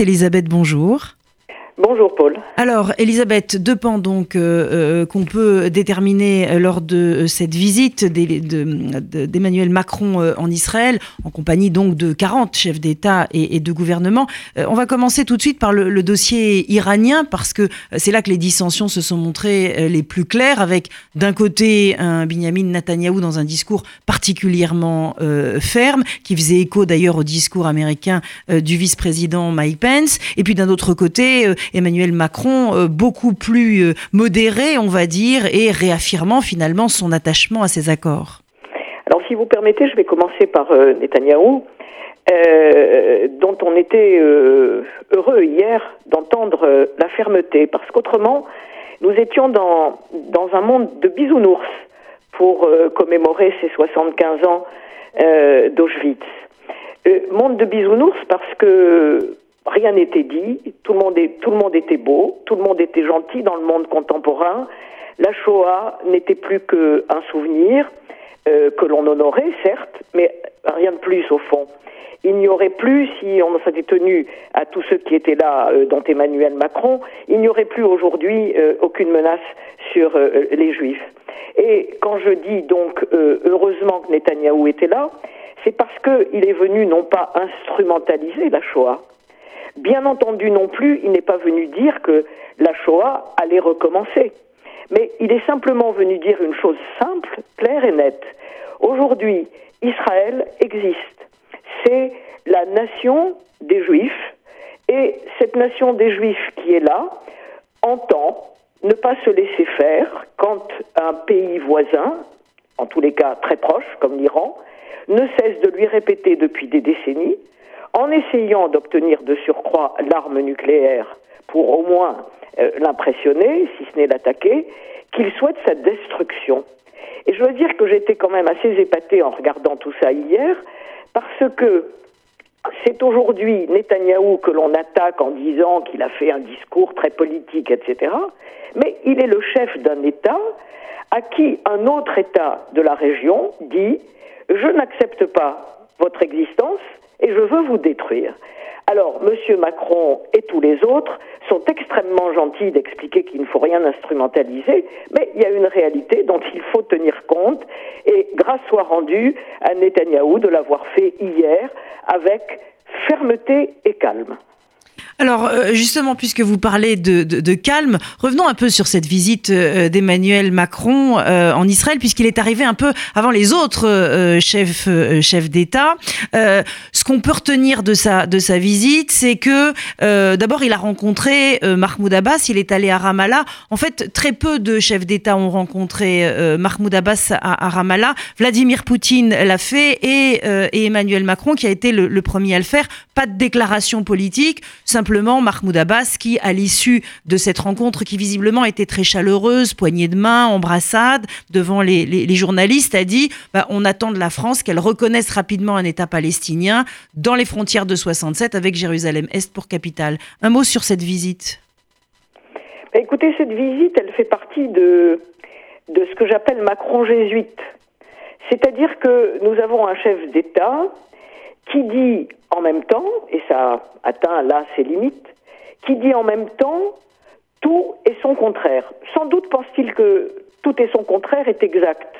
Elisabeth, bonjour. Bonjour Paul. Alors Elisabeth, deux pans donc euh, euh, qu'on peut déterminer lors de euh, cette visite d'Emmanuel Macron en Israël, en compagnie donc de 40 chefs d'État et, de gouvernement. on va commencer tout de suite par le, dossier iranien parce que c'est là que les dissensions se sont montrées les plus claires, avec d'un côté un Benjamin Netanyahou dans un discours particulièrement ferme, qui faisait écho d'ailleurs au discours américain du vice-président Mike Pence, et puis d'un autre côté Emmanuel Macron euh, beaucoup plus euh, modéré, on va dire, et réaffirmant finalement son attachement à ces accords. Alors si vous permettez, je vais commencer par euh, Netanyahou. dont on était heureux hier d'entendre la fermeté, parce qu'autrement, nous étions dans, dans un monde de bisounours pour commémorer ces 75 ans d'Auschwitz. monde de bisounours parce que rien n'était dit, tout le, monde est, tout le monde était beau, tout le monde était gentil dans le monde contemporain. La Shoah n'était plus qu'un souvenir euh, que l'on honorait, certes, mais rien de plus au fond. Il n'y aurait plus, si on s'était tenu à tous ceux qui étaient là, euh, dont Emmanuel Macron, il n'y aurait plus aujourd'hui euh, aucune menace sur les Juifs. Et quand je dis donc heureusement que Netanyahou était là, c'est parce qu'il est venu non pas instrumentaliser la Shoah, Bien entendu non plus, il n'est pas venu dire que la Shoah allait recommencer. Mais il est simplement venu dire une chose simple, claire et nette. Aujourd'hui, Israël existe. C'est la nation des Juifs. Et cette nation des Juifs qui est là entend ne pas se laisser faire quand un pays voisin, en tous les cas très proche comme l'Iran, ne cesse de lui répéter depuis des décennies en essayant d'obtenir de surcroît l'arme nucléaire pour au moins euh, l'impressionner, si ce n'est l'attaquer, qu'il souhaite sa destruction. Et je dois dire que j'étais quand même assez épatée en regardant tout ça hier, parce que c'est aujourd'hui Netanyahou que l'on attaque en disant qu'il a fait un discours très politique, etc. Mais il est le chef d'un État à qui un autre État de la région dit Je n'accepte pas votre existence, et je veux vous détruire. Alors, M. Macron et tous les autres sont extrêmement gentils d'expliquer qu'il ne faut rien instrumentaliser, mais il y a une réalité dont il faut tenir compte, et grâce soit rendue à Netanyahou de l'avoir fait hier avec fermeté et calme. Alors euh, justement, puisque vous parlez de, calme, revenons un peu sur cette visite euh, d'Emmanuel Macron euh, en Israël, puisqu'il est arrivé un peu avant les autres chefs, chefs d'État. ce qu'on peut retenir de sa, de sa visite, c'est que d'abord, il a rencontré Mahmoud Abbas, il est allé à Ramallah. En fait, très peu de chefs d'État ont rencontré Mahmoud Abbas à, Ramallah. Vladimir Poutine l'a fait et, Emmanuel Macron qui a été le, le premier à le faire. Pas de déclaration politique, simplement Mahmoud Abbas qui, à l'issue de cette rencontre qui visiblement était très chaleureuse, poignée de main, embrassade, devant les, journalistes, a dit bah, on attend de la France qu'elle reconnaisse rapidement un État palestinien dans les frontières de 67 avec Jérusalem-Est pour capitale. Un mot sur cette visite bah, Écoutez, cette visite, elle fait partie de, de ce que j'appelle Macron jésuite. C'est-à-dire que nous avons un chef d'État qui dit en même temps, et ça atteint là ses limites, qui dit en même temps tout et son contraire. Sans doute pense-t-il que tout et son contraire est exact.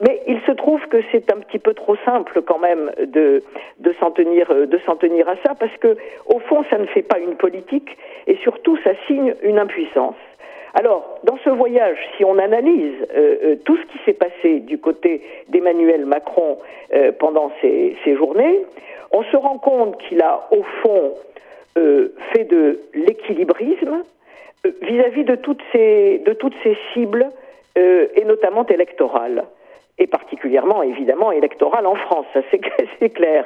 Mais il se trouve que c'est un petit peu trop simple quand même de, s'en tenir, tenir à ça, parce que au fond, ça ne fait pas une politique, et surtout, ça signe une impuissance. Alors, dans ce voyage, si on analyse euh, euh, tout ce qui s'est passé du côté d'Emmanuel Macron euh, pendant ces, journées, on se rend compte qu'il a, au fond, fait de l'équilibrisme vis-à-vis de toutes ces, de toutes ces cibles, et notamment électorales, et particulièrement, évidemment, électorales en France, ça c'est clair.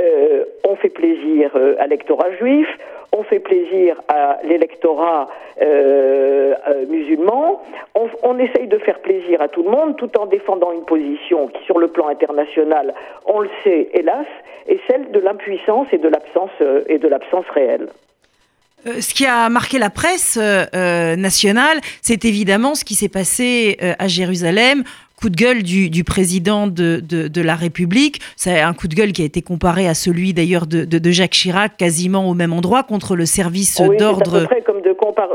Euh, on fait plaisir euh, à l'électorat juif, on fait plaisir à l'électorat euh, musulman, on, on, essaye de faire plaisir à tout le monde tout en défendant une position qui, sur le plan international, on le sait, hélas, est celle de l'impuissance et de l'absence et de l'absence réelle. Ce qui a marqué la presse nationale, c'est évidemment ce qui s'est passé à Jérusalem coup de gueule du, président de, de, la République. C'est un coup de gueule qui a été comparé à celui d'ailleurs de, de, Jacques Chirac, quasiment au même endroit, contre le service d'ordre. C'est à peu près comme de,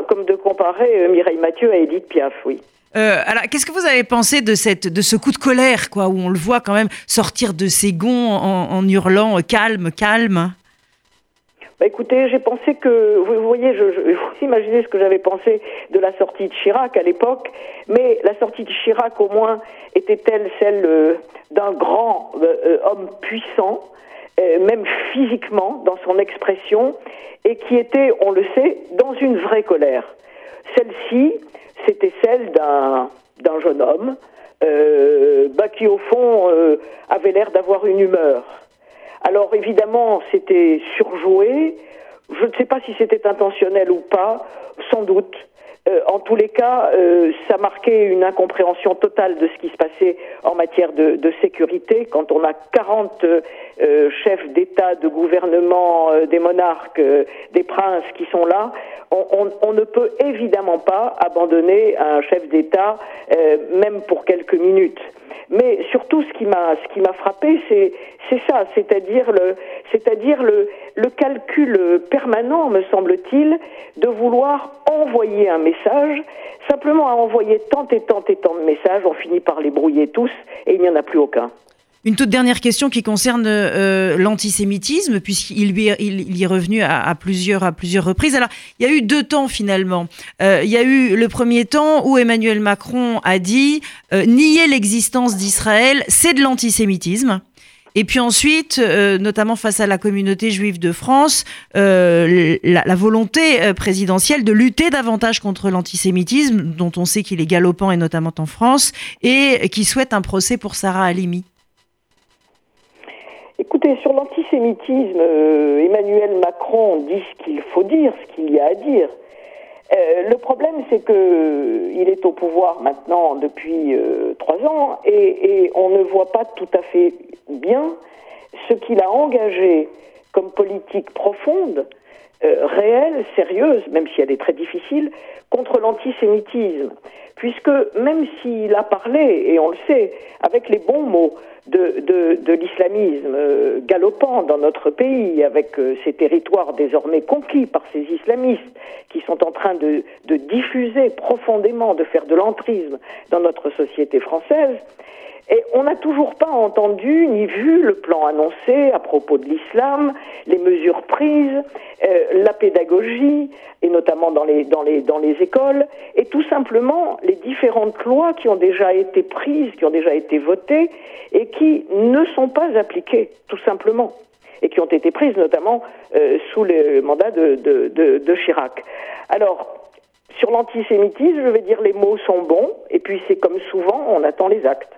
comme de comparer euh, Mireille Mathieu à Edith Piaf, oui. Euh, alors, qu'est-ce que vous avez pensé de cette, de ce coup de colère, quoi, où on le voit quand même sortir de ses gonds en, hurlant calme, calme? Bah écoutez, j'ai pensé que, vous, voyez, je, je, vous imaginez ce que j'avais pensé de la sortie de Chirac à l'époque, mais la sortie de Chirac au moins était-elle celle euh, d'un grand euh, homme puissant, même physiquement dans son expression, et qui était, on le sait, dans une vraie colère. Celle-ci, c'était celle d'un d'un jeune homme euh, bah, qui au fond euh, avait l'air d'avoir une humeur. Alors évidemment c'était surjoué, je ne sais pas si c'était intentionnel ou pas, sans doute. Euh, en tous les cas, euh, ça marquait une incompréhension totale de ce qui se passait en matière de, de sécurité. Quand on a 40 euh, chefs d'État, de gouvernement, des monarques, des princes qui sont là, on, on, on, ne peut évidemment pas abandonner un chef d'État, même pour quelques minutes. Mais surtout, ce qui m'a ce qui m'a frappé, c'est c'est ça, c'est-à-dire le c'est-à-dire le le calcul permanent, me semble-t-il, de vouloir envoyer un message. Simplement à envoyer tant et tant et tant de messages, on finit par les brouiller tous et il n'y en a plus aucun. Une toute dernière question qui concerne euh, l'antisémitisme, puisqu'il il, il y est revenu à, plusieurs, à plusieurs reprises. Alors, il y a eu deux temps finalement. Euh, il y a eu le premier temps où Emmanuel Macron a dit euh, nier l'existence d'Israël, c'est de l'antisémitisme. Et puis ensuite, notamment face à la communauté juive de France, la, la, volonté présidentielle de lutter davantage contre l'antisémitisme, dont on sait qu'il est galopant et notamment en France, et qui souhaite un procès pour Sarah Halimi. Écoutez, sur l'antisémitisme, euh, Emmanuel Macron dit ce qu'il faut dire, ce qu'il y a à dire. Euh, le problème, c'est que euh, il est au pouvoir maintenant depuis trois ans et, on ne voit pas tout à fait bien ce qu'il a engagé comme politique profonde, réelle, sérieuse, même si elle est très difficile, contre l'antisémitisme. Puisque même s'il a parlé, et on le sait, avec les bons mots, de, de, de l'islamisme euh, galopant dans notre pays, avec euh, ces territoires désormais conquis par ces islamistes qui sont en train de, de diffuser profondément, de faire de l'entrisme dans notre société française, et on n'a toujours pas entendu ni vu le plan annoncé à propos de l'islam, les mesures prises, euh, la pédagogie, et notamment dans les, écoles, et tout simplement les différentes lois qui ont déjà été prises, qui ont déjà été votées, et qui ne sont pas appliquées, tout simplement, et qui ont été prises notamment euh, sous le mandat de, de Chirac. Alors, sur l'antisémitisme, je vais dire les mots sont bons, et puis c'est comme souvent, on attend les actes.